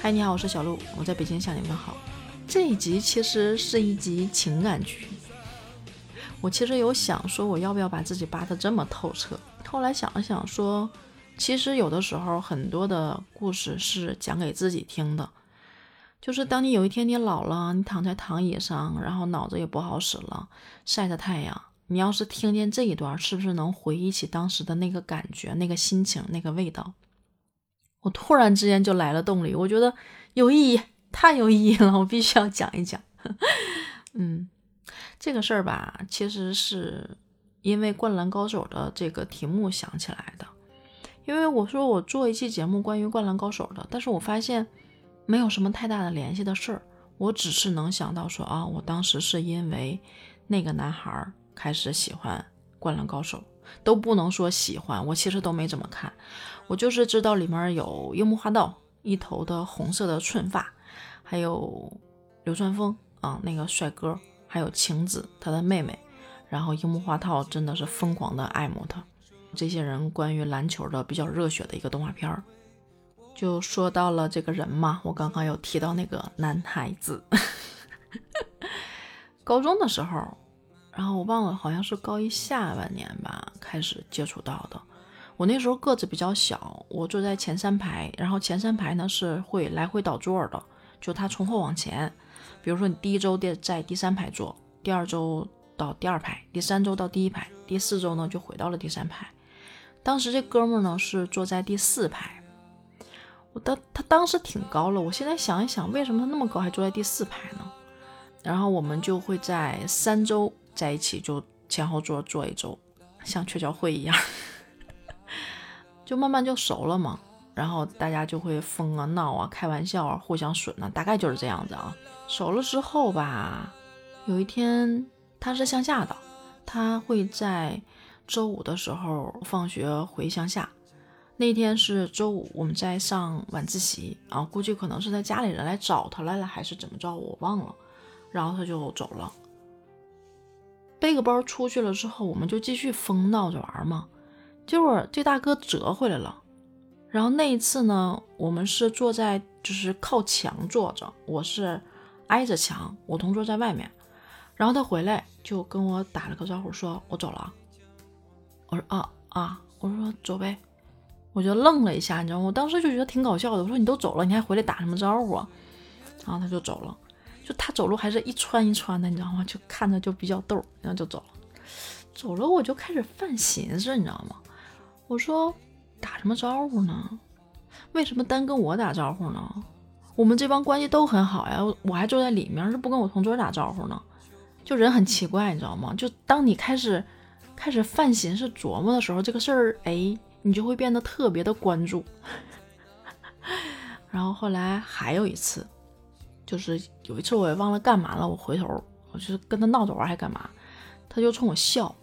嗨，你好，我是小鹿，我在北京向你们好。这一集其实是一集情感剧。我其实有想说，我要不要把自己扒得这么透彻？后来想了想，说其实有的时候很多的故事是讲给自己听的。就是当你有一天你老了，你躺在躺椅上，然后脑子也不好使了，晒着太阳，你要是听见这一段，是不是能回忆起当时的那个感觉、那个心情、那个味道？我突然之间就来了动力，我觉得有意义，太有意义了，我必须要讲一讲。嗯，这个事儿吧，其实是因为《灌篮高手》的这个题目想起来的。因为我说我做一期节目关于《灌篮高手》的，但是我发现没有什么太大的联系的事儿。我只是能想到说啊，我当时是因为那个男孩开始喜欢《灌篮高手》。都不能说喜欢，我其实都没怎么看，我就是知道里面有樱木花道一头的红色的寸发，还有流川枫啊那个帅哥，还有晴子他的妹妹，然后樱木花道真的是疯狂的爱慕他，这些人关于篮球的比较热血的一个动画片儿，就说到了这个人嘛，我刚刚有提到那个男孩子，高中的时候。然后我忘了，好像是高一下半年吧，开始接触到的。我那时候个子比较小，我坐在前三排，然后前三排呢是会来回倒座的，就他从后往前。比如说你第一周在在第三排坐，第二周到第二排，第三周到第一排，第四周呢就回到了第三排。当时这哥们呢是坐在第四排，我当他当时挺高了，我现在想一想，为什么他那么高还坐在第四排呢？然后我们就会在三周。在一起就前后桌坐一周，像雀交会一样，就慢慢就熟了嘛。然后大家就会疯啊闹啊开玩笑啊互相损啊，大概就是这样子啊。熟了之后吧，有一天他是乡下的，他会在周五的时候放学回乡下。那天是周五，我们在上晚自习啊，估计可能是他家里人来找他来了，还是怎么着，我忘了。然后他就走了。背个包出去了之后，我们就继续疯闹着玩嘛。结果这大哥折回来了。然后那一次呢，我们是坐在就是靠墙坐着，我是挨着墙，我同桌在外面。然后他回来就跟我打了个招呼，说我走了。我说啊啊，我说走呗。我就愣了一下，你知道吗？我当时就觉得挺搞笑的。我说你都走了，你还回来打什么招呼啊？然后他就走了。就他走路还是一穿一穿的，你知道吗？就看着就比较逗，然后就走了。走了我就开始犯寻思，你知道吗？我说打什么招呼呢？为什么单跟我打招呼呢？我们这帮关系都很好呀，我还坐在里面，是不跟我同桌打招呼呢？就人很奇怪，你知道吗？就当你开始开始犯寻思琢磨的时候，这个事儿哎，你就会变得特别的关注。然后后来还有一次。就是有一次我也忘了干嘛了，我回头我就是跟他闹着玩还干嘛，他就冲我笑，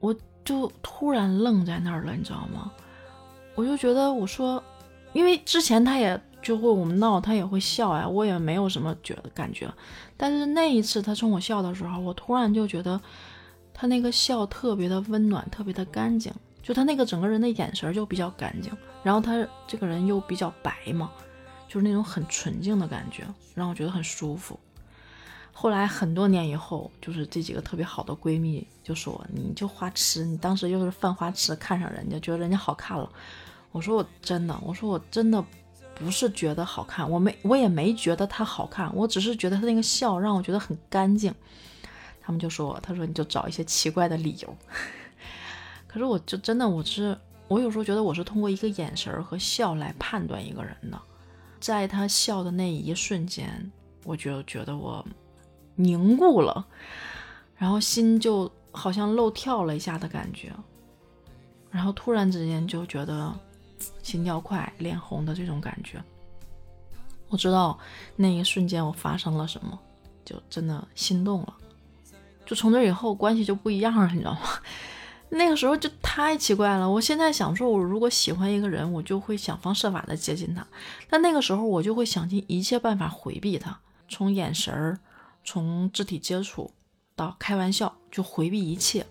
我就突然愣在那儿了，你知道吗？我就觉得我说，因为之前他也就会我们闹，他也会笑呀，我也没有什么觉得感觉，但是那一次他冲我笑的时候，我突然就觉得他那个笑特别的温暖，特别的干净，就他那个整个人的眼神就比较干净，然后他这个人又比较白嘛。就是那种很纯净的感觉，让我觉得很舒服。后来很多年以后，就是这几个特别好的闺蜜就说：“你就花痴，你当时又是犯花痴，看上人家，觉得人家好看了。”我说：“我真的，我说我真的不是觉得好看，我没，我也没觉得她好看，我只是觉得她那个笑让我觉得很干净。”他们就说：“他说你就找一些奇怪的理由。”可是我就真的，我是我有时候觉得我是通过一个眼神和笑来判断一个人的。在他笑的那一瞬间，我就觉得我凝固了，然后心就好像漏跳了一下的感觉，然后突然之间就觉得心跳快、脸红的这种感觉。我知道那一瞬间我发生了什么，就真的心动了。就从那以后关系就不一样了，你知道吗？那个时候就太奇怪了。我现在想说，我如果喜欢一个人，我就会想方设法的接近他。但那个时候，我就会想尽一切办法回避他，从眼神儿，从肢体接触到开玩笑，就回避一切。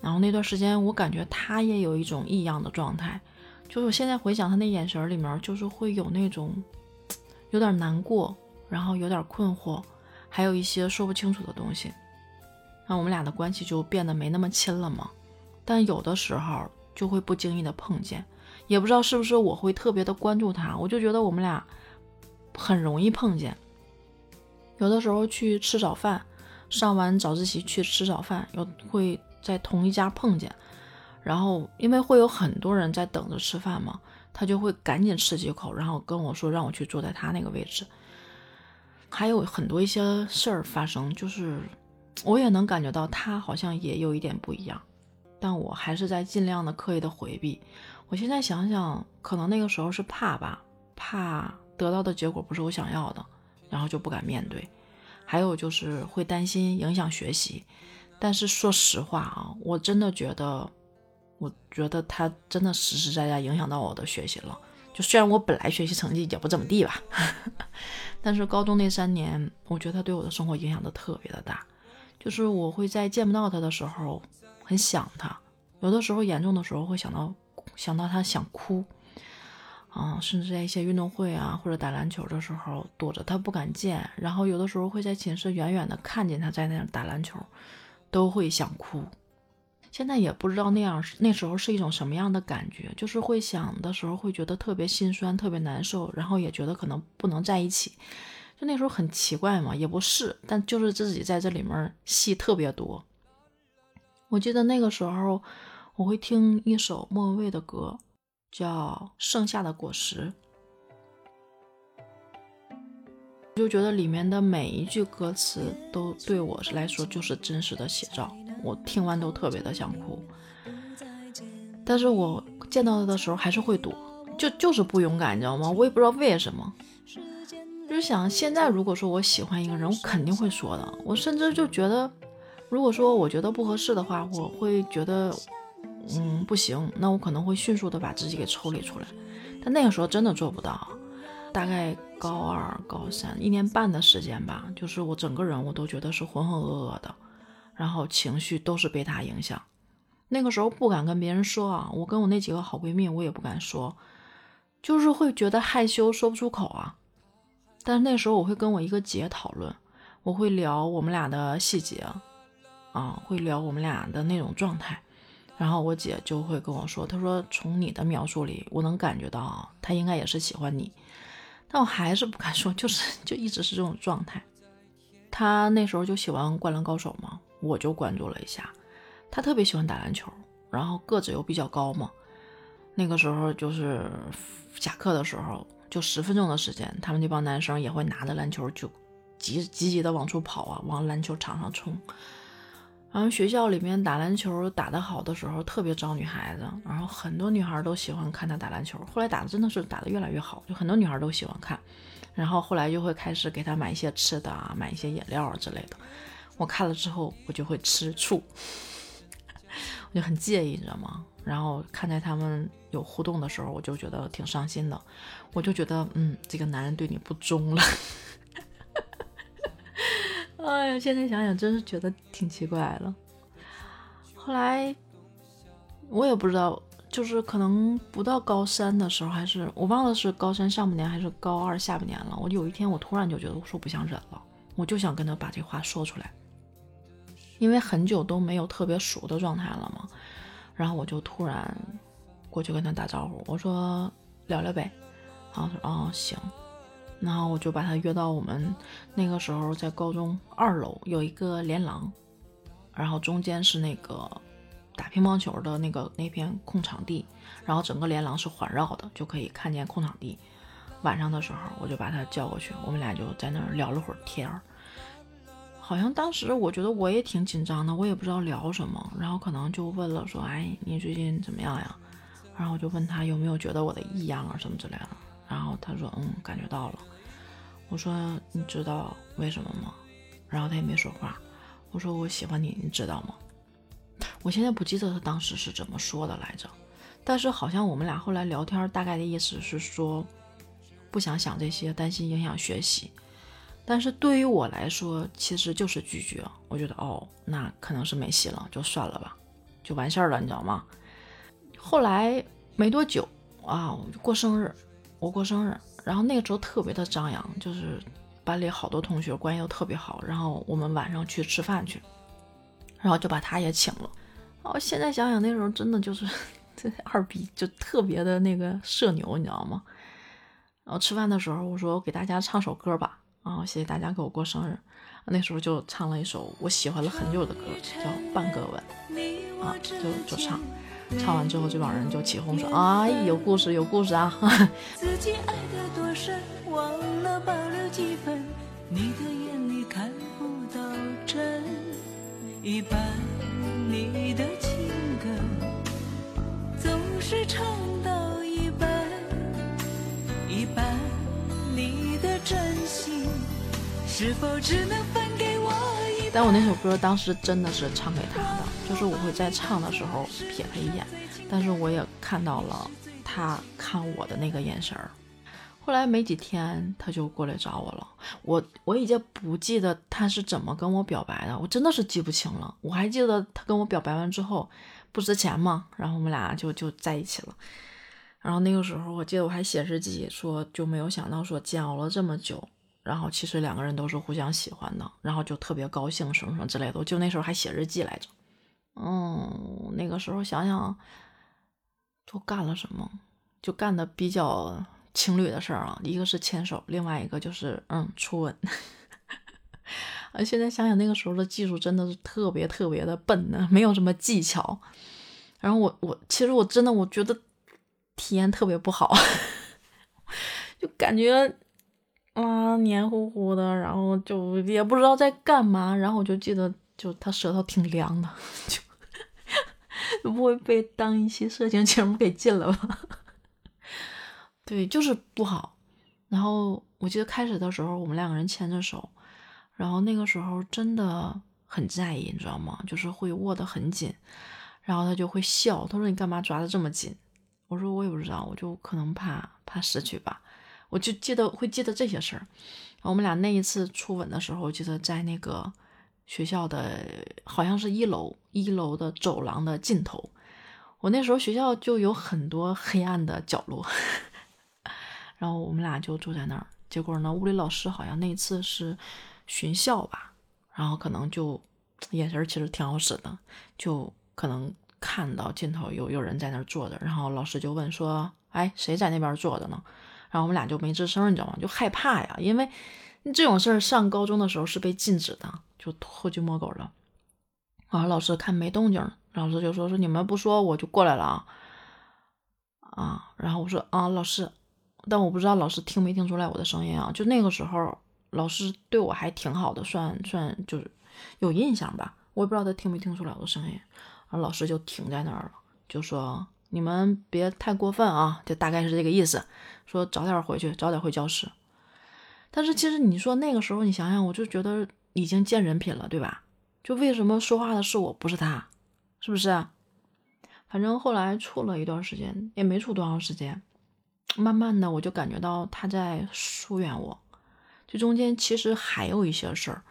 然后那段时间，我感觉他也有一种异样的状态，就是我现在回想他那眼神里面，就是会有那种有点难过，然后有点困惑，还有一些说不清楚的东西。那我们俩的关系就变得没那么亲了嘛。但有的时候就会不经意的碰见，也不知道是不是我会特别的关注他，我就觉得我们俩很容易碰见。有的时候去吃早饭，上完早自习去吃早饭，有会在同一家碰见，然后因为会有很多人在等着吃饭嘛，他就会赶紧吃几口，然后跟我说让我去坐在他那个位置。还有很多一些事儿发生，就是我也能感觉到他好像也有一点不一样，但我还是在尽量的刻意的回避。我现在想想，可能那个时候是怕吧，怕得到的结果不是我想要的。然后就不敢面对，还有就是会担心影响学习。但是说实话啊，我真的觉得，我觉得他真的实实在在影响到我的学习了。就虽然我本来学习成绩也不怎么地吧，但是高中那三年，我觉得他对我的生活影响的特别的大。就是我会在见不到他的时候很想他，有的时候严重的时候会想到想到他想哭。啊，甚至在一些运动会啊，或者打篮球的时候，躲着他不敢见，然后有的时候会在寝室远远的看见他在那打篮球，都会想哭。现在也不知道那样那时候是一种什么样的感觉，就是会想的时候会觉得特别心酸，特别难受，然后也觉得可能不能在一起。就那时候很奇怪嘛，也不是，但就是自己在这里面戏特别多。我记得那个时候，我会听一首莫文蔚的歌。叫盛夏的果实，就觉得里面的每一句歌词都对我来说就是真实的写照，我听完都特别的想哭。但是我见到他的时候还是会躲，就就是不勇敢，你知道吗？我也不知道为什么。就是想现在如果说我喜欢一个人，我肯定会说的。我甚至就觉得，如果说我觉得不合适的话，我会觉得。嗯，不行，那我可能会迅速的把自己给抽离出来，但那个时候真的做不到。大概高二、高三一年半的时间吧，就是我整个人我都觉得是浑浑噩噩的，然后情绪都是被他影响。那个时候不敢跟别人说啊，我跟我那几个好闺蜜我也不敢说，就是会觉得害羞说不出口啊。但是那时候我会跟我一个姐讨论，我会聊我们俩的细节，啊，会聊我们俩的那种状态。然后我姐就会跟我说：“她说从你的描述里，我能感觉到他应该也是喜欢你，但我还是不敢说，就是 就一直是这种状态。他那时候就喜欢《灌篮高手》嘛，我就关注了一下。他特别喜欢打篮球，然后个子又比较高嘛。那个时候就是下课的时候，就十分钟的时间，他们那帮男生也会拿着篮球就急急急的往出跑啊，往篮球场上冲。”然后学校里面打篮球打得好的时候特别招女孩子，然后很多女孩都喜欢看他打篮球。后来打的真的是打得越来越好，就很多女孩都喜欢看。然后后来就会开始给他买一些吃的啊，买一些饮料啊之类的。我看了之后，我就会吃醋，我就很介意，你知道吗？然后看在他们有互动的时候，我就觉得挺伤心的。我就觉得，嗯，这个男人对你不忠了。哎呀，现在想想真是觉得挺奇怪了。后来我也不知道，就是可能不到高三的时候，还是我忘了是高三上半年还是高二下半年了。我有一天我突然就觉得，我说不想忍了，我就想跟他把这话说出来，因为很久都没有特别熟的状态了嘛。然后我就突然过去跟他打招呼，我说聊聊呗。然后他说哦行。然后我就把他约到我们那个时候在高中二楼有一个连廊，然后中间是那个打乒乓球的那个那片空场地，然后整个连廊是环绕的，就可以看见空场地。晚上的时候我就把他叫过去，我们俩就在那儿聊了会儿天儿。好像当时我觉得我也挺紧张的，我也不知道聊什么，然后可能就问了说：“哎，你最近怎么样呀？”然后我就问他有没有觉得我的异样啊什么之类的。然后他说：“嗯，感觉到了。”我说：“你知道为什么吗？”然后他也没说话。我说：“我喜欢你，你知道吗？”我现在不记得他当时是怎么说的来着，但是好像我们俩后来聊天，大概的意思是说不想想这些，担心影响学习。但是对于我来说，其实就是拒绝。我觉得哦，那可能是没戏了，就算了吧，就完事儿了，你知道吗？后来没多久啊，我就过生日。我过生日，然后那个时候特别的张扬，就是班里好多同学关系都特别好，然后我们晚上去吃饭去，然后就把他也请了。哦，现在想想那时候真的就是 这二逼，就特别的那个社牛，你知道吗？然后吃饭的时候我说我给大家唱首歌吧，啊，谢谢大家给我过生日。那时候就唱了一首我喜欢了很久的歌，叫《半个吻》，啊，就就唱。唱完之后，这帮人就起哄说：“哎，有故事，有故事啊！”自己爱的多深，忘了保留几分。你的眼里看不到真，一半你的情歌总是唱到一半，一半真心是否只能分给我一但我那首歌当时真的是唱给他的。就是我会在唱的时候瞥他一眼，但是我也看到了他看我的那个眼神儿。后来没几天，他就过来找我了。我我已经不记得他是怎么跟我表白的，我真的是记不清了。我还记得他跟我表白完之后不值钱嘛，然后我们俩就就在一起了。然后那个时候，我记得我还写日记说，就没有想到说煎熬了这么久，然后其实两个人都是互相喜欢的，然后就特别高兴什么什么之类的。我就那时候还写日记来着。嗯，那个时候想想，都干了什么？就干的比较情侣的事儿啊，一个是牵手，另外一个就是嗯初吻。啊，现在想想那个时候的技术真的是特别特别的笨呢，没有什么技巧。然后我我其实我真的我觉得体验特别不好，就感觉啊黏糊糊的，然后就也不知道在干嘛。然后我就记得，就他舌头挺凉的，就。不会被当一期色情节目给禁了吧？对，就是不好。然后我记得开始的时候，我们两个人牵着手，然后那个时候真的很在意，你知道吗？就是会握得很紧，然后他就会笑，他说：“你干嘛抓得这么紧？”我说：“我也不知道，我就可能怕怕失去吧。”我就记得会记得这些事儿。我们俩那一次初吻的时候，我记得在那个。学校的好像是一楼，一楼的走廊的尽头。我那时候学校就有很多黑暗的角落，然后我们俩就住在那儿。结果呢，物理老师好像那一次是巡校吧，然后可能就眼神其实挺好使的，就可能看到尽头有有人在那儿坐着，然后老师就问说：“哎，谁在那边坐着呢？”然后我们俩就没吱声，你知道吗？就害怕呀，因为这种事儿上高中的时候是被禁止的。就偷鸡摸狗的，然后老师看没动静，老师就说说你们不说我就过来了啊啊，然后我说啊老师，但我不知道老师听没听出来我的声音啊。就那个时候老师对我还挺好的，算算就是有印象吧，我也不知道他听没听出来我的声音。然后老师就停在那儿了，就说你们别太过分啊，就大概是这个意思，说早点回去，早点回教室。但是其实你说那个时候你想想，我就觉得。已经见人品了，对吧？就为什么说话的是我，不是他，是不是？反正后来处了一段时间，也没处多长时间，慢慢的我就感觉到他在疏远我。这中间其实还有一些事儿。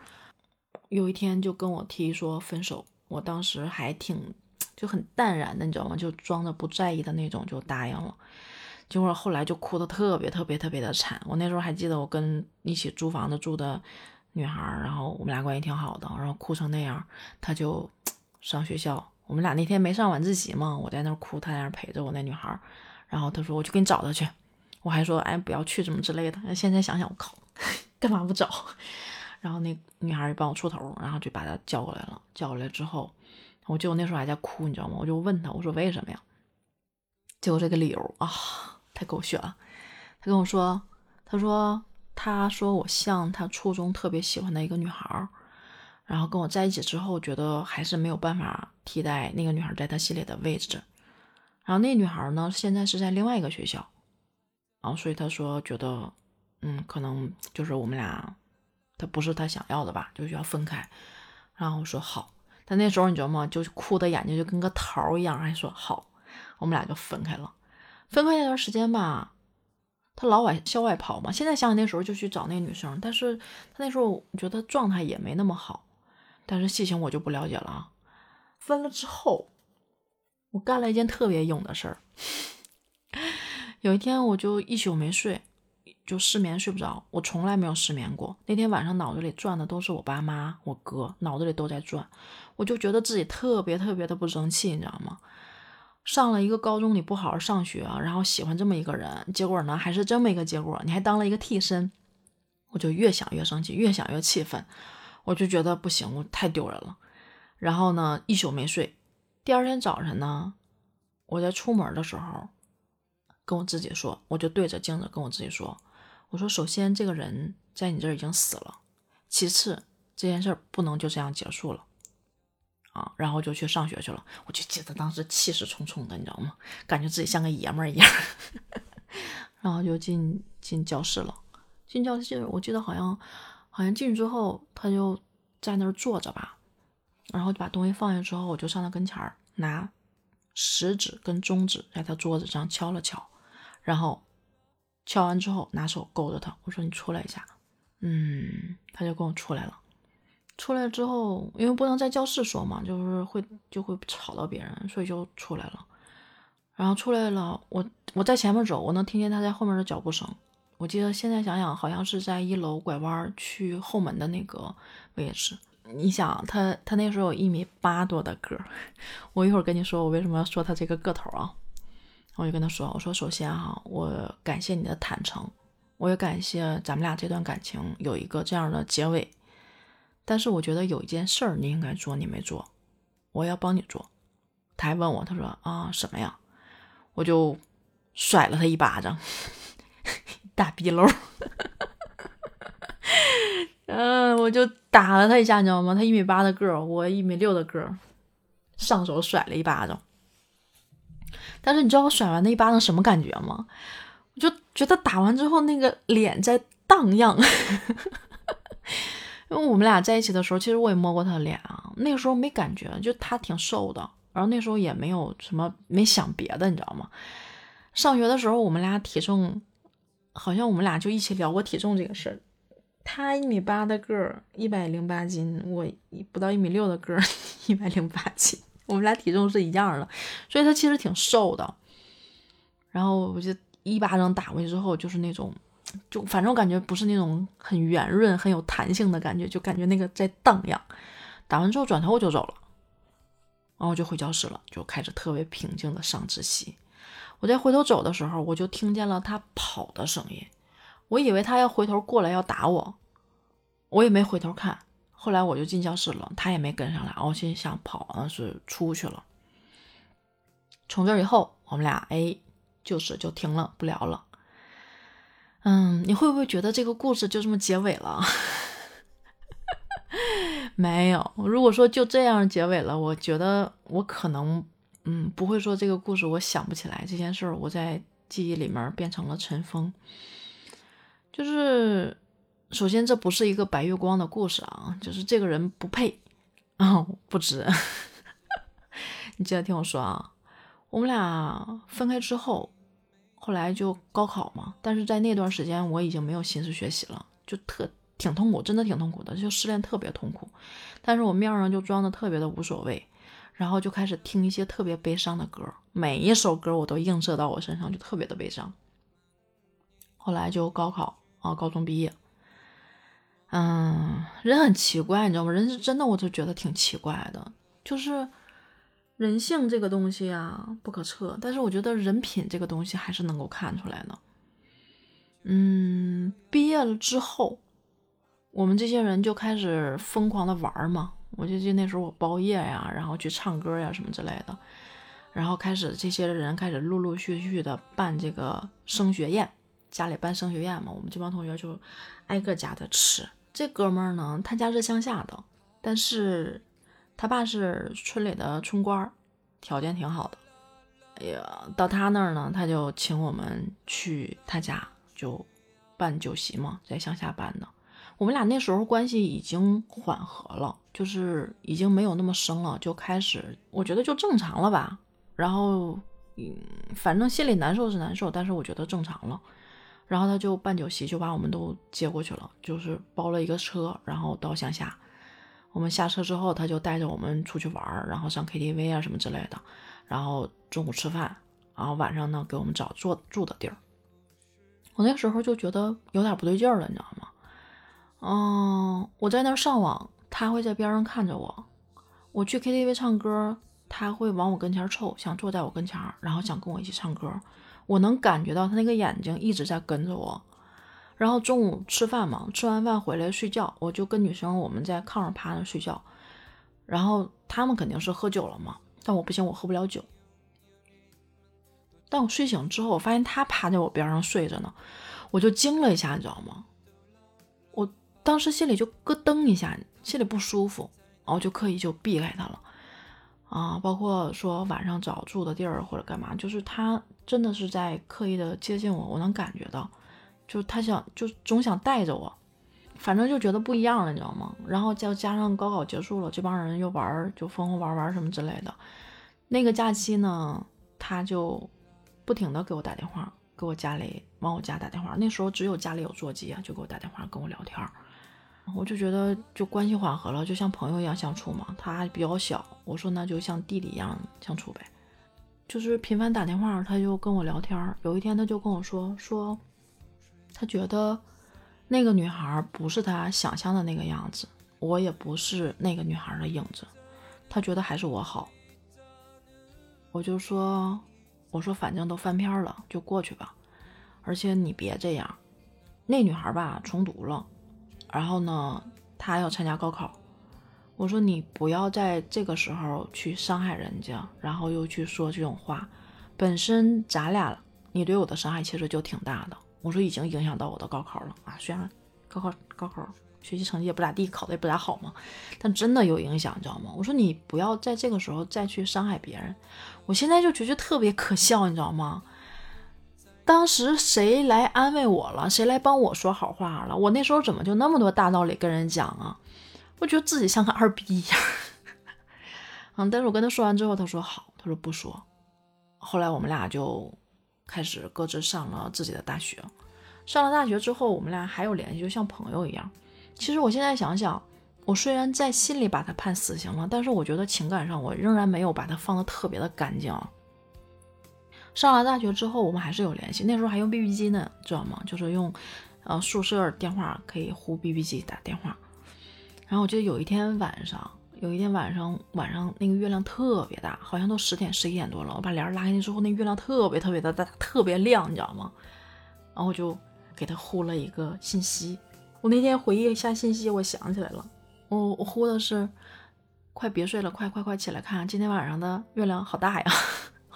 有一天就跟我提说分手，我当时还挺就很淡然的，你知道吗？就装着不在意的那种就答应了。结果后来就哭的特别特别特别的惨。我那时候还记得，我跟一起租房子住的。女孩，然后我们俩关系挺好的，然后哭成那样，她就 上学校。我们俩那天没上晚自习嘛，我在那儿哭，她在那儿陪着我那女孩。然后她说：“我去给你找她去。”我还说：“哎，不要去，什么之类的。”现在想想，我靠，干嘛不找？然后那女孩就帮我出头，然后就把他叫过来了。叫过来之后，我记得我那时候还在哭，你知道吗？我就问他，我说：“为什么呀？”结果这个理由啊，太狗血了。他跟我说：“他说。”他说我像他初中特别喜欢的一个女孩，然后跟我在一起之后，觉得还是没有办法替代那个女孩在他心里的位置。然后那女孩呢，现在是在另外一个学校，然后所以他说觉得，嗯，可能就是我们俩，他不是他想要的吧，就需要分开。然后我说好，但那时候你知道吗？就哭的眼睛就跟个桃一样，还说好，我们俩就分开了。分开那段时间吧。他老往校外跑嘛，现在想想那时候就去找那女生，但是他那时候我觉得状态也没那么好，但是细情我就不了解了啊。分了之后，我干了一件特别勇的事儿。有一天我就一宿没睡，就失眠睡不着。我从来没有失眠过。那天晚上脑子里转的都是我爸妈、我哥，脑子里都在转。我就觉得自己特别特别的不争气，你知道吗？上了一个高中，你不好好上学，然后喜欢这么一个人，结果呢还是这么一个结果，你还当了一个替身，我就越想越生气，越想越气愤，我就觉得不行，我太丢人了。然后呢，一宿没睡。第二天早晨呢，我在出门的时候，跟我自己说，我就对着镜子跟我自己说，我说首先这个人在你这儿已经死了，其次这件事儿不能就这样结束了。啊，然后就去上学去了。我就记得当时气势冲冲的，你知道吗？感觉自己像个爷们儿一样。然后就进进教室了。进教室，我记得好像好像进去之后，他就在那儿坐着吧。然后就把东西放下之后，我就上他跟前儿，拿食指跟中指在他桌子上敲了敲。然后敲完之后，拿手勾着他，我说：“你出来一下。”嗯，他就跟我出来了。出来之后，因为不能在教室说嘛，就是会就会吵到别人，所以就出来了。然后出来了，我我在前面走，我能听见他在后面的脚步声。我记得现在想想，好像是在一楼拐弯去后门的那个位置。你想，他他那时候有一米八多的个儿，我一会儿跟你说我为什么要说他这个个头啊。我就跟他说，我说首先哈，我感谢你的坦诚，我也感谢咱们俩这段感情有一个这样的结尾。但是我觉得有一件事儿你应该做，你没做，我要帮你做。他还问我，他说啊什么呀？我就甩了他一巴掌，大逼漏。嗯，我就打了他一下，你知道吗？他一米八的个儿，我一米六的个儿，上手甩了一巴掌。但是你知道我甩完那一巴掌什么感觉吗？我就觉得打完之后那个脸在荡漾。因为我们俩在一起的时候，其实我也摸过他的脸啊，那个时候没感觉，就他挺瘦的，然后那时候也没有什么，没想别的，你知道吗？上学的时候，我们俩体重，好像我们俩就一起聊过体重这个事儿。他一米八的个儿，一百零八斤，我不到一米六的个儿，一百零八斤，我们俩体重是一样的，所以他其实挺瘦的。然后我就一巴掌打过去之后，就是那种。就反正我感觉不是那种很圆润、很有弹性的感觉，就感觉那个在荡漾。打完之后转头我就走了，然后就回教室了，就开始特别平静的上自习。我在回头走的时候，我就听见了他跑的声音，我以为他要回头过来要打我，我也没回头看。后来我就进教室了，他也没跟上来。我心想跑那是出去了。从这以后，我们俩哎，就是就停了，不聊了。嗯，你会不会觉得这个故事就这么结尾了？没有，如果说就这样结尾了，我觉得我可能，嗯，不会说这个故事我想不起来这件事儿，我在记忆里面变成了尘封。就是首先这不是一个白月光的故事啊，就是这个人不配啊，不值。你记得听我说啊，我们俩分开之后。后来就高考嘛，但是在那段时间我已经没有心思学习了，就特挺痛苦，真的挺痛苦的，就失恋特别痛苦。但是我面上就装的特别的无所谓，然后就开始听一些特别悲伤的歌，每一首歌我都映射到我身上，就特别的悲伤。后来就高考啊，高中毕业，嗯，人很奇怪，你知道吗？人是真的，我就觉得挺奇怪的，就是。人性这个东西啊，不可测，但是我觉得人品这个东西还是能够看出来的。嗯，毕业了之后，我们这些人就开始疯狂的玩嘛。我就记得那时候我包夜呀，然后去唱歌呀什么之类的，然后开始这些人开始陆陆续续的办这个升学宴，家里办升学宴嘛，我们这帮同学就挨个家的吃。这哥们儿呢，他家是乡下的，但是。他爸是村里的村官，条件挺好的。哎呀，到他那儿呢，他就请我们去他家，就办酒席嘛，在乡下办的。我们俩那时候关系已经缓和了，就是已经没有那么生了，就开始我觉得就正常了吧。然后，嗯，反正心里难受是难受，但是我觉得正常了。然后他就办酒席，就把我们都接过去了，就是包了一个车，然后到乡下。我们下车之后，他就带着我们出去玩然后上 KTV 啊什么之类的，然后中午吃饭，然后晚上呢给我们找住住的地儿。我那时候就觉得有点不对劲了，你知道吗？嗯，我在那儿上网，他会在边上看着我。我去 KTV 唱歌，他会往我跟前凑，想坐在我跟前，然后想跟我一起唱歌。我能感觉到他那个眼睛一直在跟着我。然后中午吃饭嘛，吃完饭回来睡觉，我就跟女生我们在炕上趴着睡觉。然后他们肯定是喝酒了嘛，但我不行，我喝不了酒。但我睡醒之后，我发现他趴在我边上睡着呢，我就惊了一下，你知道吗？我当时心里就咯噔一下，心里不舒服，然后就刻意就避开他了。啊，包括说晚上找住的地儿或者干嘛，就是他真的是在刻意的接近我，我能感觉到，就他想就总想带着我，反正就觉得不一样了，你知道吗？然后再加上高考结束了，这帮人又玩就疯疯玩玩什么之类的。那个假期呢，他就不停的给我打电话，给我家里往我家打电话。那时候只有家里有座机啊，就给我打电话跟我聊天。我就觉得就关系缓和了，就像朋友一样相处嘛。他比较小，我说那就像弟弟一样相处呗。就是频繁打电话，他就跟我聊天。有一天他就跟我说说，他觉得那个女孩不是他想象的那个样子，我也不是那个女孩的影子。他觉得还是我好。我就说我说反正都翻篇了，就过去吧。而且你别这样，那女孩吧重读了。然后呢，她要参加高考，我说你不要在这个时候去伤害人家，然后又去说这种话。本身咱俩你对我的伤害其实就挺大的。我说已经影响到我的高考了啊，虽然高考高考学习成绩也不咋地，考的也不咋好嘛，但真的有影响，你知道吗？我说你不要在这个时候再去伤害别人。我现在就觉得特别可笑，你知道吗？当时谁来安慰我了？谁来帮我说好话了？我那时候怎么就那么多大道理跟人讲啊？我觉得自己像个二逼一样。嗯，但是我跟他说完之后，他说好，他说不说。后来我们俩就开始各自上了自己的大学。上了大学之后，我们俩还有联系，就像朋友一样。其实我现在想想，我虽然在心里把他判死刑了，但是我觉得情感上我仍然没有把他放的特别的干净。上了大学之后，我们还是有联系。那时候还用 BB 机呢，知道吗？就是用，呃，宿舍电话可以呼 BB 机打电话。然后我记得有一天晚上，有一天晚上，晚上那个月亮特别大，好像都十点十一点多了。我把帘拉开之后，那月亮特别特别的大，特别亮，你知道吗？然后我就给他呼了一个信息。我那天回忆一下信息，我想起来了，我我呼的是，快别睡了，快快快起来看，今天晚上的月亮好大呀。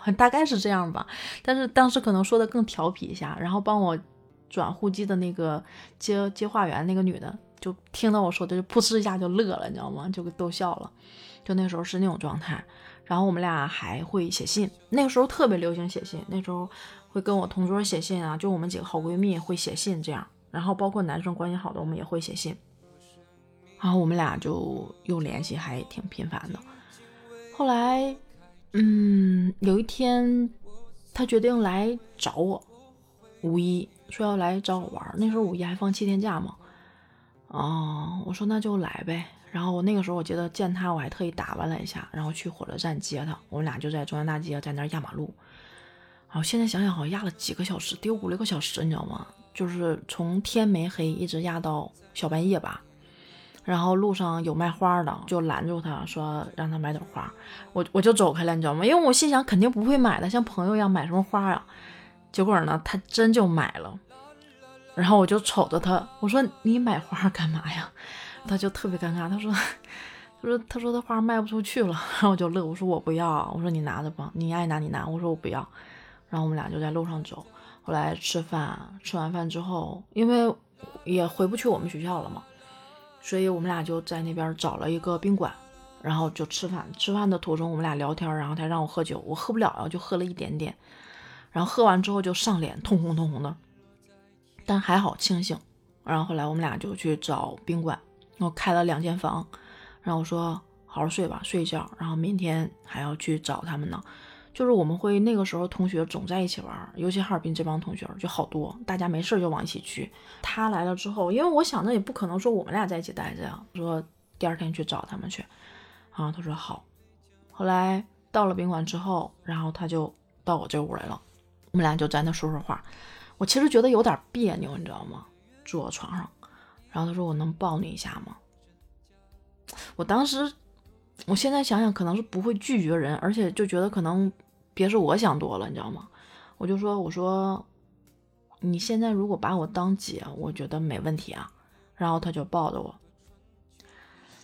大概是这样吧，但是当时可能说的更调皮一下，然后帮我转呼机的那个接接话员那个女的，就听到我说的就噗嗤一下就乐了，你知道吗？就给逗笑了。就那时候是那种状态，然后我们俩还会写信，那个时候特别流行写信，那时候会跟我同桌写信啊，就我们几个好闺蜜会写信这样，然后包括男生关系好的我们也会写信，然后我们俩就又联系还挺频繁的，后来。嗯，有一天，他决定来找我，五一说要来找我玩。那时候五一还放七天假嘛，哦，我说那就来呗。然后我那个时候我记得见他，我还特意打扮了一下，然后去火车站接他。我们俩就在中央大街在那儿压马路。然后现在想想，好像压了几个小时，得有五六个小时，你知道吗？就是从天没黑一直压到小半夜吧。然后路上有卖花的，就拦住他说让他买点花，我我就走开了，你知道吗？因为我心想肯定不会买的，像朋友一样买什么花呀？结果呢，他真就买了。然后我就瞅着他，我说你买花干嘛呀？他就特别尴尬，他说 他说他说他花卖不出去了。然后我就乐，我说我不要，我说你拿着吧，你爱拿你拿，我说我不要。然后我们俩就在路上走，后来吃饭，吃完饭之后，因为也回不去我们学校了嘛。所以我们俩就在那边找了一个宾馆，然后就吃饭。吃饭的途中，我们俩聊天，然后他让我喝酒，我喝不了，然后就喝了一点点。然后喝完之后就上脸通红通红的，但还好清醒。然后后来我们俩就去找宾馆，我开了两间房，然后我说好好睡吧，睡一觉，然后明天还要去找他们呢。就是我们会那个时候同学总在一起玩，尤其哈尔滨这帮同学就好多，大家没事就往一起去。他来了之后，因为我想着也不可能说我们俩在一起待着呀，说第二天去找他们去。啊，他说好。后来到了宾馆之后，然后他就到我这屋来了，我们俩就在那说说话。我其实觉得有点别扭，你知道吗？坐床上，然后他说我能抱你一下吗？我当时，我现在想想可能是不会拒绝人，而且就觉得可能别是我想多了，你知道吗？我就说我说你现在如果把我当姐，我觉得没问题啊。然后他就抱着我，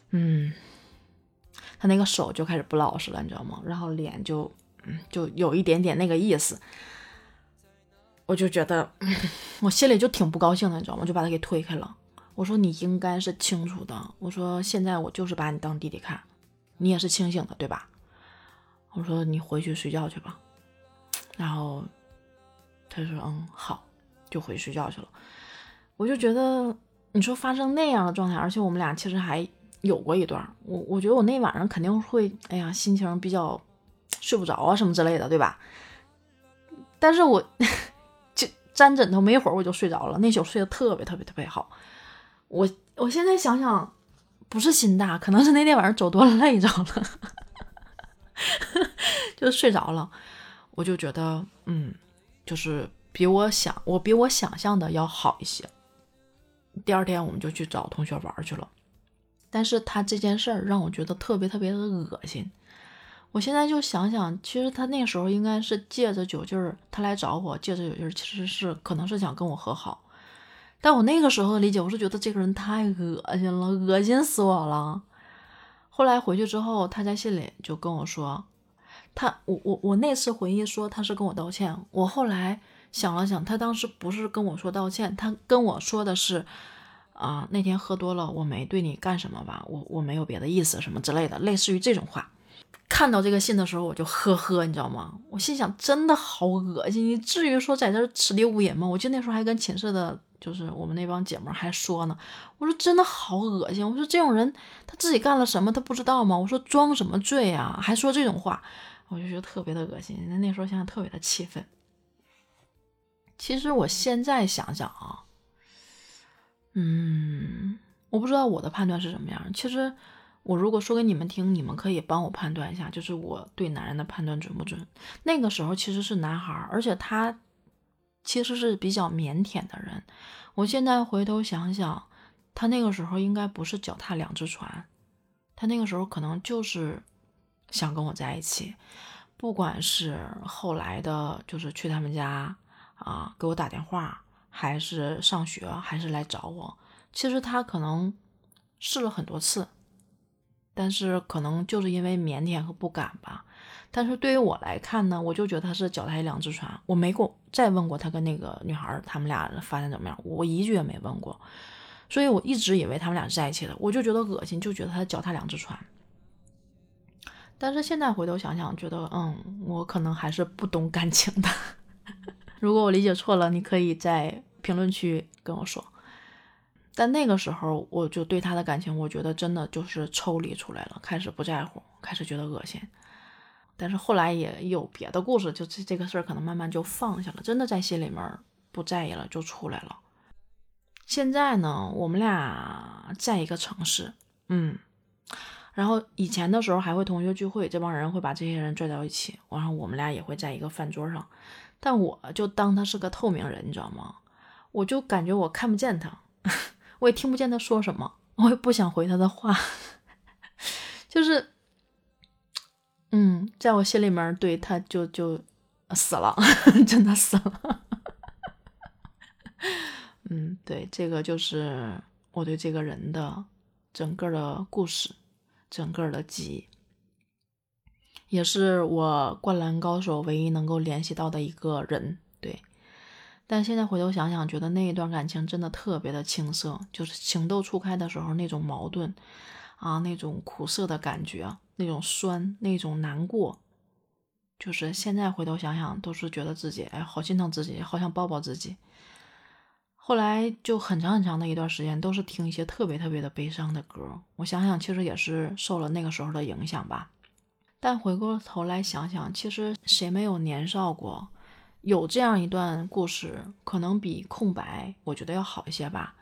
嗯，他那个手就开始不老实了，你知道吗？然后脸就嗯就有一点点那个意思。我就觉得，我心里就挺不高兴的，你知道吗？就把他给推开了。我说你应该是清楚的。我说现在我就是把你当弟弟看，你也是清醒的，对吧？我说你回去睡觉去吧。然后他说嗯好，就回去睡觉去了。我就觉得你说发生那样的状态，而且我们俩其实还有过一段，我我觉得我那晚上肯定会，哎呀，心情比较睡不着啊什么之类的，对吧？但是我。沾枕头没一会儿我就睡着了，那宿睡得特别特别特别好。我我现在想想，不是心大，可能是那天晚上走多了累着了，就睡着了。我就觉得，嗯，就是比我想我比我想象的要好一些。第二天我们就去找同学玩去了，但是他这件事儿让我觉得特别特别的恶心。我现在就想想，其实他那时候应该是借着酒劲儿，他来找我，借着酒劲儿，其实是可能是想跟我和好。但我那个时候的理解，我是觉得这个人太恶心了，恶心死我了。后来回去之后，他在信里就跟我说，他我我我那次回忆说他是跟我道歉。我后来想了想，他当时不是跟我说道歉，他跟我说的是，啊那天喝多了，我没对你干什么吧，我我没有别的意思什么之类的，类似于这种话。看到这个信的时候，我就呵呵，你知道吗？我心想，真的好恶心，你至于说在这此地无银吗？我记得那时候还跟寝室的，就是我们那帮姐妹还说呢，我说真的好恶心，我说这种人他自己干了什么他不知道吗？我说装什么醉啊，还说这种话，我就觉得特别的恶心。那那时候想想特别的气愤。其实我现在想想啊，嗯，我不知道我的判断是什么样。其实。我如果说给你们听，你们可以帮我判断一下，就是我对男人的判断准不准？那个时候其实是男孩，而且他其实是比较腼腆的人。我现在回头想想，他那个时候应该不是脚踏两只船，他那个时候可能就是想跟我在一起。不管是后来的，就是去他们家啊，给我打电话，还是上学，还是来找我，其实他可能试了很多次。但是可能就是因为腼腆和不敢吧。但是对于我来看呢，我就觉得他是脚踏两只船。我没过再问过他跟那个女孩他们俩发展怎么样，我一句也没问过。所以我一直以为他们俩在一起的，我就觉得恶心，就觉得他脚踏两只船。但是现在回头想想，觉得嗯，我可能还是不懂感情的。如果我理解错了，你可以在评论区跟我说。但那个时候，我就对他的感情，我觉得真的就是抽离出来了，开始不在乎，开始觉得恶心。但是后来也有别的故事，就这这个事儿可能慢慢就放下了，真的在心里面不在意了，就出来了。现在呢，我们俩在一个城市，嗯，然后以前的时候还会同学聚会，这帮人会把这些人拽到一起，然后我们俩也会在一个饭桌上，但我就当他是个透明人，你知道吗？我就感觉我看不见他。我也听不见他说什么，我也不想回他的话，就是，嗯，在我心里面对他就就死了，真的死了。嗯，对，这个就是我对这个人的整个的故事，整个的记忆，也是我灌篮高手唯一能够联系到的一个人，对。但现在回头想想，觉得那一段感情真的特别的青涩，就是情窦初开的时候那种矛盾啊，那种苦涩的感觉，那种酸，那种难过，就是现在回头想想，都是觉得自己哎，好心疼自己，好想抱抱自己。后来就很长很长的一段时间，都是听一些特别特别的悲伤的歌。我想想，其实也是受了那个时候的影响吧。但回过头来想想，其实谁没有年少过？有这样一段故事，可能比空白，我觉得要好一些吧。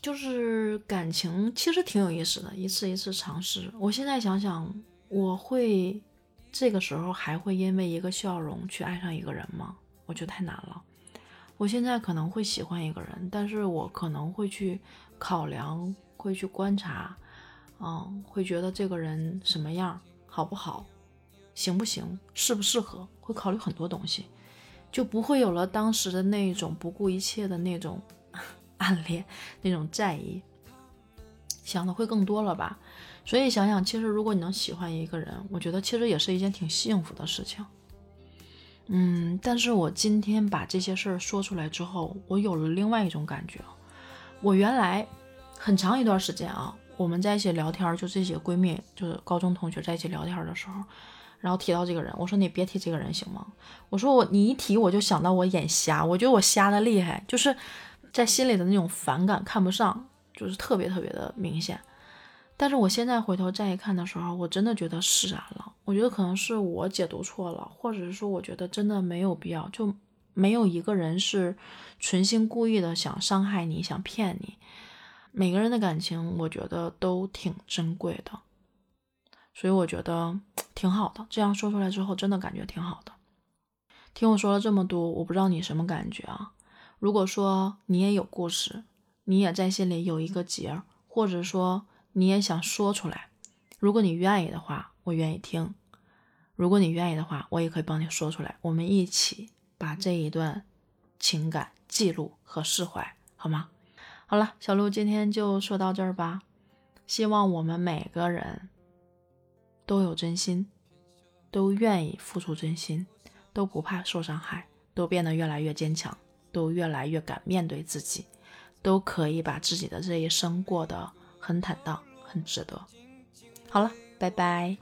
就是感情其实挺有意思的，一次一次尝试。我现在想想，我会这个时候还会因为一个笑容去爱上一个人吗？我觉得太难了。我现在可能会喜欢一个人，但是我可能会去考量，会去观察，嗯，会觉得这个人什么样，好不好，行不行，适不适合，会考虑很多东西，就不会有了当时的那种不顾一切的那种 暗恋，那种在意，想的会更多了吧。所以想想，其实如果你能喜欢一个人，我觉得其实也是一件挺幸福的事情。嗯，但是我今天把这些事儿说出来之后，我有了另外一种感觉。我原来很长一段时间啊，我们在一起聊天，就这些闺蜜，就是高中同学在一起聊天的时候，然后提到这个人，我说你别提这个人行吗？我说我你一提我就想到我眼瞎，我觉得我瞎的厉害，就是在心里的那种反感，看不上，就是特别特别的明显。但是我现在回头再一看的时候，我真的觉得释然了。我觉得可能是我解读错了，或者是说，我觉得真的没有必要，就没有一个人是存心故意的想伤害你、想骗你。每个人的感情，我觉得都挺珍贵的，所以我觉得挺好的。这样说出来之后，真的感觉挺好的。听我说了这么多，我不知道你什么感觉啊？如果说你也有故事，你也在心里有一个结，或者说。你也想说出来，如果你愿意的话，我愿意听；如果你愿意的话，我也可以帮你说出来。我们一起把这一段情感记录和释怀，好吗？好了，小鹿今天就说到这儿吧。希望我们每个人都有真心，都愿意付出真心，都不怕受伤害，都变得越来越坚强，都越来越敢面对自己，都可以把自己的这一生过得很坦荡。很值得。好了，拜拜。